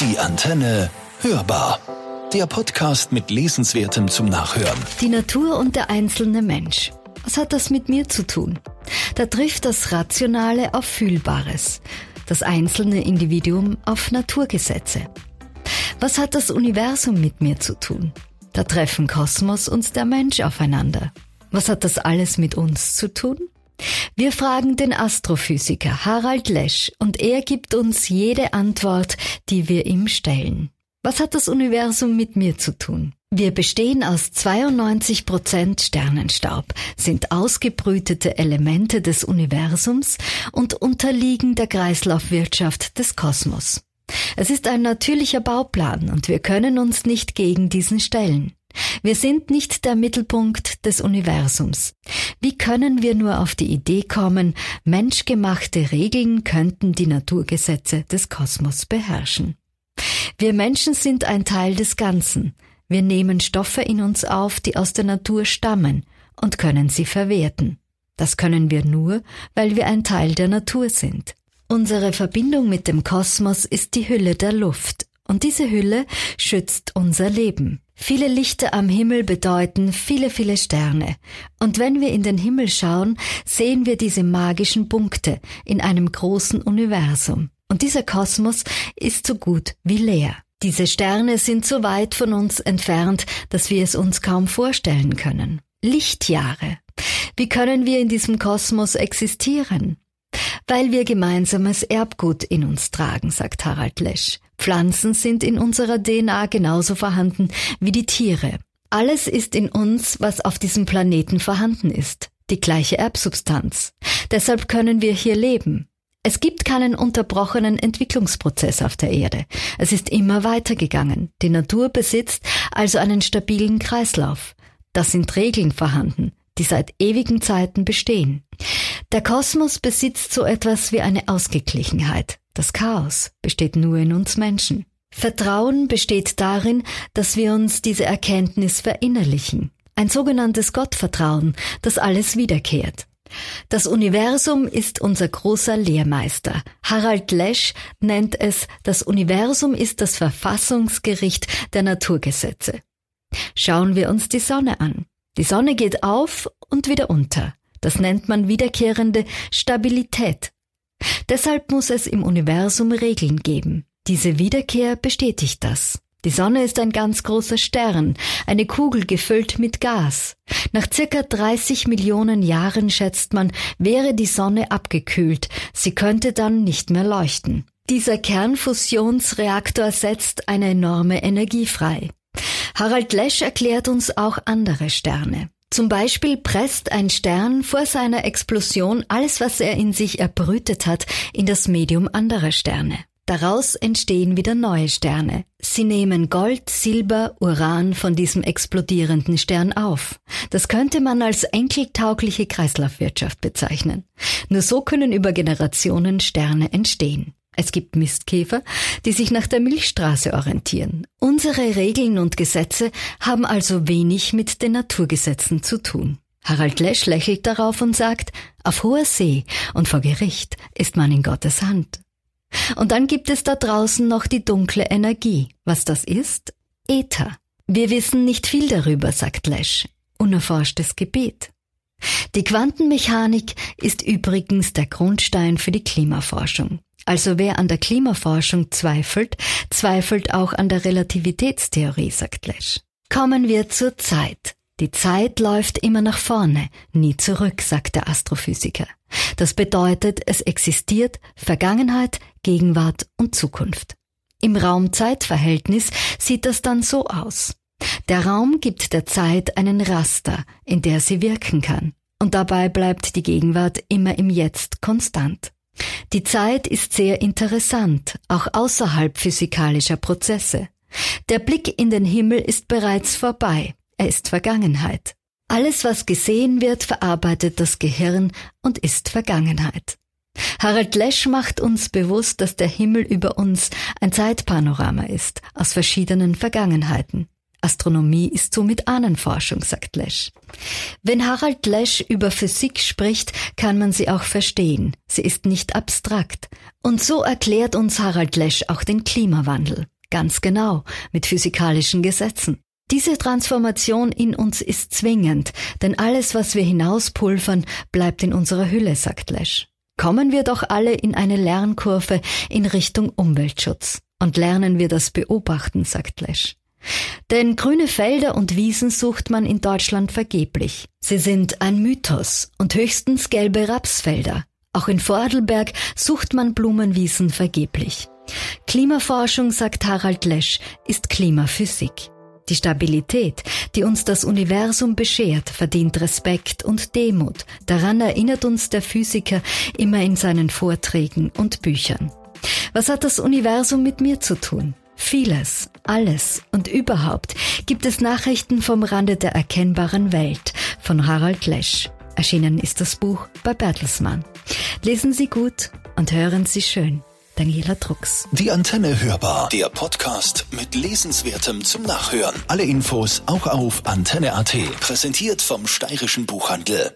Die Antenne hörbar. Der Podcast mit Lesenswertem zum Nachhören. Die Natur und der einzelne Mensch. Was hat das mit mir zu tun? Da trifft das Rationale auf Fühlbares, das einzelne Individuum auf Naturgesetze. Was hat das Universum mit mir zu tun? Da treffen Kosmos und der Mensch aufeinander. Was hat das alles mit uns zu tun? Wir fragen den Astrophysiker Harald Lesch und er gibt uns jede Antwort, die wir ihm stellen. Was hat das Universum mit mir zu tun? Wir bestehen aus 92 Prozent Sternenstaub, sind ausgebrütete Elemente des Universums und unterliegen der Kreislaufwirtschaft des Kosmos. Es ist ein natürlicher Bauplan und wir können uns nicht gegen diesen stellen. Wir sind nicht der Mittelpunkt des Universums. Wie können wir nur auf die Idee kommen, menschgemachte Regeln könnten die Naturgesetze des Kosmos beherrschen? Wir Menschen sind ein Teil des Ganzen. Wir nehmen Stoffe in uns auf, die aus der Natur stammen und können sie verwerten. Das können wir nur, weil wir ein Teil der Natur sind. Unsere Verbindung mit dem Kosmos ist die Hülle der Luft, und diese Hülle schützt unser Leben. Viele Lichter am Himmel bedeuten viele, viele Sterne. Und wenn wir in den Himmel schauen, sehen wir diese magischen Punkte in einem großen Universum. Und dieser Kosmos ist so gut wie leer. Diese Sterne sind so weit von uns entfernt, dass wir es uns kaum vorstellen können. Lichtjahre. Wie können wir in diesem Kosmos existieren? Weil wir gemeinsames Erbgut in uns tragen, sagt Harald Lesch. Pflanzen sind in unserer DNA genauso vorhanden wie die Tiere. Alles ist in uns, was auf diesem Planeten vorhanden ist. Die gleiche Erbsubstanz. Deshalb können wir hier leben. Es gibt keinen unterbrochenen Entwicklungsprozess auf der Erde. Es ist immer weitergegangen. Die Natur besitzt also einen stabilen Kreislauf. Da sind Regeln vorhanden, die seit ewigen Zeiten bestehen. Der Kosmos besitzt so etwas wie eine Ausgeglichenheit. Das Chaos besteht nur in uns Menschen. Vertrauen besteht darin, dass wir uns diese Erkenntnis verinnerlichen. Ein sogenanntes Gottvertrauen, das alles wiederkehrt. Das Universum ist unser großer Lehrmeister. Harald Lesch nennt es, das Universum ist das Verfassungsgericht der Naturgesetze. Schauen wir uns die Sonne an. Die Sonne geht auf und wieder unter. Das nennt man wiederkehrende Stabilität. Deshalb muss es im Universum Regeln geben. Diese Wiederkehr bestätigt das. Die Sonne ist ein ganz großer Stern, eine Kugel gefüllt mit Gas. Nach circa 30 Millionen Jahren schätzt man, wäre die Sonne abgekühlt, sie könnte dann nicht mehr leuchten. Dieser Kernfusionsreaktor setzt eine enorme Energie frei. Harald Lesch erklärt uns auch andere Sterne. Zum Beispiel presst ein Stern vor seiner Explosion alles, was er in sich erbrütet hat, in das Medium anderer Sterne. Daraus entstehen wieder neue Sterne. Sie nehmen Gold, Silber, Uran von diesem explodierenden Stern auf. Das könnte man als enkeltaugliche Kreislaufwirtschaft bezeichnen. Nur so können über Generationen Sterne entstehen. Es gibt Mistkäfer, die sich nach der Milchstraße orientieren. Unsere Regeln und Gesetze haben also wenig mit den Naturgesetzen zu tun. Harald Lesch lächelt darauf und sagt, auf hoher See und vor Gericht ist man in Gottes Hand. Und dann gibt es da draußen noch die dunkle Energie. Was das ist? Äther. Wir wissen nicht viel darüber, sagt Lesch. Unerforschtes Gebiet. Die Quantenmechanik ist übrigens der Grundstein für die Klimaforschung. Also wer an der Klimaforschung zweifelt, zweifelt auch an der Relativitätstheorie, sagt Lesch. Kommen wir zur Zeit. Die Zeit läuft immer nach vorne, nie zurück, sagt der Astrophysiker. Das bedeutet, es existiert Vergangenheit, Gegenwart und Zukunft. Im Raum-Zeit-Verhältnis sieht das dann so aus. Der Raum gibt der Zeit einen Raster, in der sie wirken kann. Und dabei bleibt die Gegenwart immer im Jetzt konstant. Die Zeit ist sehr interessant, auch außerhalb physikalischer Prozesse. Der Blick in den Himmel ist bereits vorbei, er ist Vergangenheit. Alles, was gesehen wird, verarbeitet das Gehirn und ist Vergangenheit. Harald Lesch macht uns bewusst, dass der Himmel über uns ein Zeitpanorama ist, aus verschiedenen Vergangenheiten. Astronomie ist somit Ahnenforschung, sagt Lesch. Wenn Harald Lesch über Physik spricht, kann man sie auch verstehen. Sie ist nicht abstrakt. Und so erklärt uns Harald Lesch auch den Klimawandel. Ganz genau, mit physikalischen Gesetzen. Diese Transformation in uns ist zwingend, denn alles, was wir hinauspulvern, bleibt in unserer Hülle, sagt Lesch. Kommen wir doch alle in eine Lernkurve in Richtung Umweltschutz. Und lernen wir das Beobachten, sagt Lesch. Denn grüne Felder und Wiesen sucht man in Deutschland vergeblich. Sie sind ein Mythos und höchstens gelbe Rapsfelder. Auch in Vorarlberg sucht man Blumenwiesen vergeblich. Klimaforschung, sagt Harald Lesch, ist Klimaphysik. Die Stabilität, die uns das Universum beschert, verdient Respekt und Demut. Daran erinnert uns der Physiker immer in seinen Vorträgen und Büchern. Was hat das Universum mit mir zu tun? Vieles, alles und überhaupt gibt es Nachrichten vom Rande der erkennbaren Welt von Harald Lesch. Erschienen ist das Buch bei Bertelsmann. Lesen Sie gut und hören Sie schön. Daniela Drucks. Die Antenne hörbar. Der Podcast mit Lesenswertem zum Nachhören. Alle Infos auch auf antenne.at. Präsentiert vom Steirischen Buchhandel.